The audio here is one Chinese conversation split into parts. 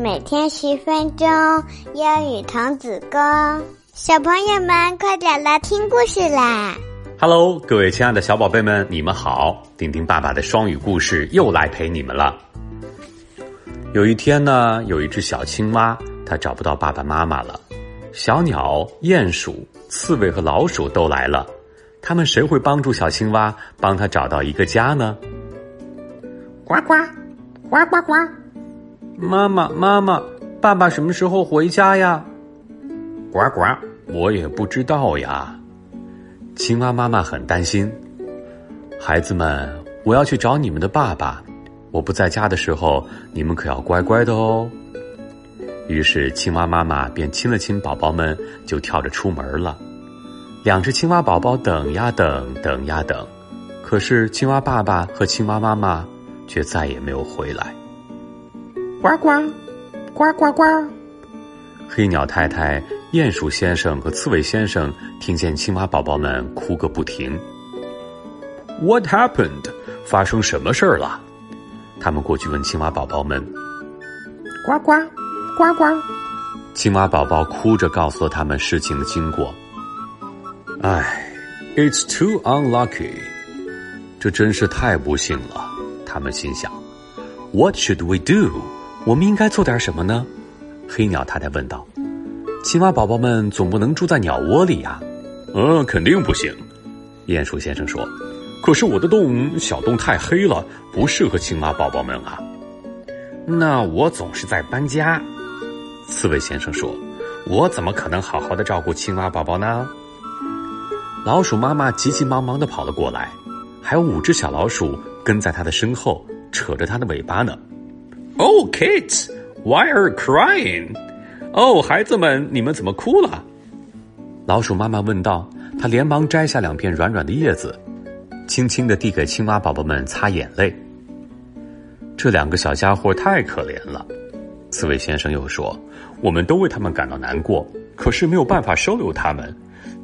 每天十分钟，英语童子功。小朋友们，快点来听故事啦！Hello，各位亲爱的小宝贝们，你们好！丁丁爸爸的双语故事又来陪你们了。有一天呢，有一只小青蛙，它找不到爸爸妈妈了。小鸟、鼹鼠、刺猬和老鼠都来了，他们谁会帮助小青蛙，帮它找到一个家呢？呱呱，呱呱呱！妈妈，妈妈，爸爸什么时候回家呀？呱呱，我也不知道呀。青蛙妈妈很担心，孩子们，我要去找你们的爸爸。我不在家的时候，你们可要乖乖的哦。于是，青蛙妈妈便亲了亲宝宝们，就跳着出门了。两只青蛙宝宝等呀等，等呀等，可是青蛙爸爸和青蛙妈妈。却再也没有回来。呱呱，呱呱呱！黑鸟太太、鼹鼠先生和刺猬先生听见青蛙宝宝们哭个不停。What happened？发生什么事儿了？他们过去问青蛙宝宝们。呱呱，呱呱！青蛙宝宝哭着告诉了他们事情的经过。唉，It's too unlucky。这真是太不幸了。他们心想：“What should we do？我们应该做点什么呢？”黑鸟太太问道。“青蛙宝宝们总不能住在鸟窝里呀。”“嗯，肯定不行。”鼹鼠先生说。“可是我的洞小洞太黑了，不适合青蛙宝宝们啊。”“那我总是在搬家。”刺猬先生说。“我怎么可能好好的照顾青蛙宝宝呢？”老鼠妈妈急急忙忙的跑了过来，还有五只小老鼠。跟在它的身后，扯着它的尾巴呢。Oh, kids, why are crying? 哦，孩子们，你们怎么哭了？老鼠妈妈问道。她连忙摘下两片软软的叶子，轻轻的递给青蛙宝宝们擦眼泪。这两个小家伙太可怜了。刺猬先生又说：“我们都为他们感到难过，可是没有办法收留他们。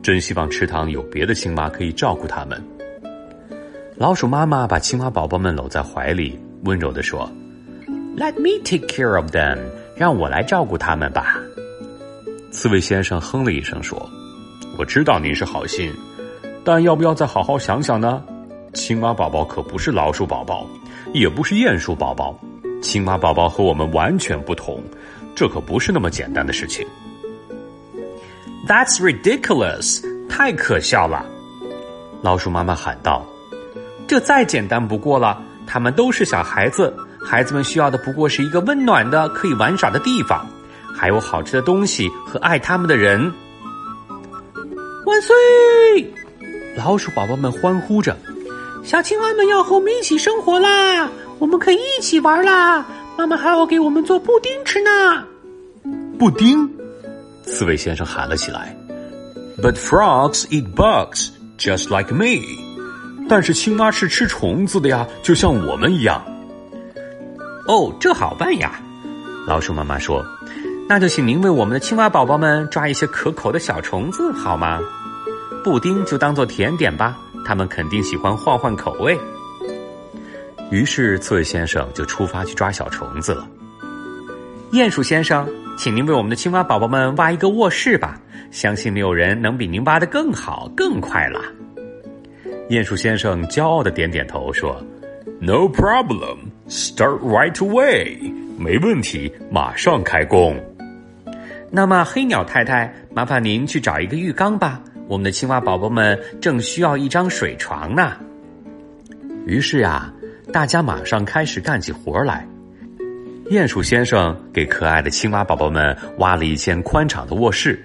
真希望池塘有别的青蛙可以照顾他们。”老鼠妈妈把青蛙宝宝们搂在怀里，温柔的说：“Let me take care of them，让我来照顾他们吧。”刺猬先生哼了一声说：“我知道您是好心，但要不要再好好想想呢？青蛙宝宝可不是老鼠宝宝，也不是鼹鼠宝宝，青蛙宝宝和我们完全不同，这可不是那么简单的事情。” That's ridiculous，太可笑了！老鼠妈妈喊道。这再简单不过了，他们都是小孩子，孩子们需要的不过是一个温暖的、可以玩耍的地方，还有好吃的东西和爱他们的人。万岁！老鼠宝宝们欢呼着，小青蛙们要和我们一起生活啦！我们可以一起玩啦！妈妈还要给我们做布丁吃呢。布丁！刺猬先生喊了起来。But frogs eat bugs just like me. 但是青蛙是吃虫子的呀，就像我们一样。哦，这好办呀，老鼠妈妈说：“那就请您为我们的青蛙宝宝们抓一些可口的小虫子好吗？布丁就当做甜点吧，他们肯定喜欢换换口味。”于是刺猬先生就出发去抓小虫子了。鼹鼠先生，请您为我们的青蛙宝宝们挖一个卧室吧，相信没有人能比您挖的更好、更快了。鼹鼠先生骄傲的点点头说：“No problem, start right away。没问题，马上开工。”那么，黑鸟太太，麻烦您去找一个浴缸吧。我们的青蛙宝宝们正需要一张水床呢。于是呀，大家马上开始干起活来。鼹鼠先生给可爱的青蛙宝宝们挖了一间宽敞的卧室，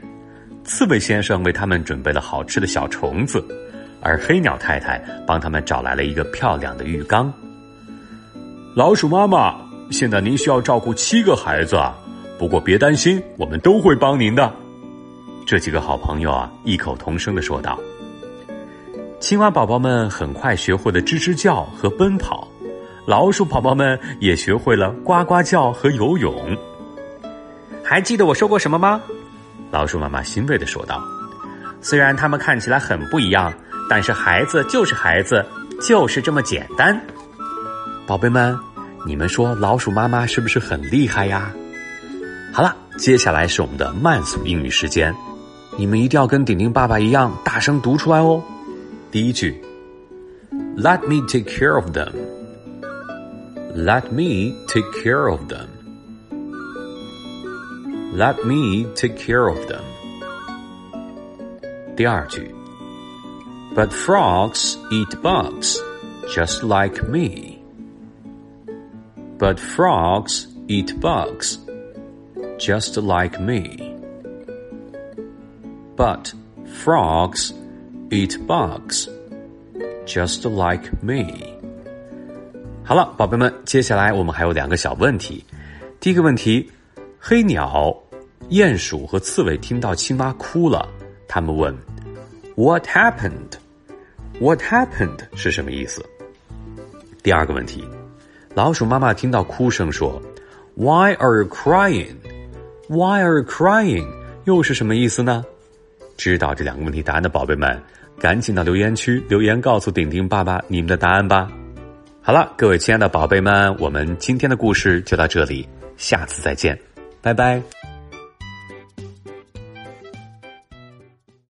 刺猬先生为他们准备了好吃的小虫子。而黑鸟太太帮他们找来了一个漂亮的浴缸。老鼠妈妈，现在您需要照顾七个孩子啊，不过别担心，我们都会帮您的。这几个好朋友啊，异口同声的说道。青蛙宝宝们很快学会了吱吱叫和奔跑，老鼠宝宝们也学会了呱呱叫和游泳。还记得我说过什么吗？老鼠妈妈欣慰的说道。虽然他们看起来很不一样。但是孩子就是孩子，就是这么简单。宝贝们，你们说老鼠妈妈是不是很厉害呀？好了，接下来是我们的慢速英语时间，你们一定要跟顶顶爸爸一样大声读出来哦。第一句，Let me take care of them. Let me take care of them. Let me take care of them. 第二句 ，But frogs eat bugs, just like me. But frogs eat bugs, just like me. But frogs eat bugs, just like me. 好了，宝贝们，接下来我们还有两个小问题。第一个问题，黑鸟、鼹鼠和刺猬听到青蛙哭了，他们问：“What happened? What happened？” 是什么意思？第二个问题，老鼠妈妈听到哭声说：“Why are you crying? Why are you crying？” 又是什么意思呢？知道这两个问题答案的宝贝们，赶紧到留言区留言告诉顶顶爸爸你们的答案吧。好了，各位亲爱的宝贝们，我们今天的故事就到这里，下次再见，拜拜。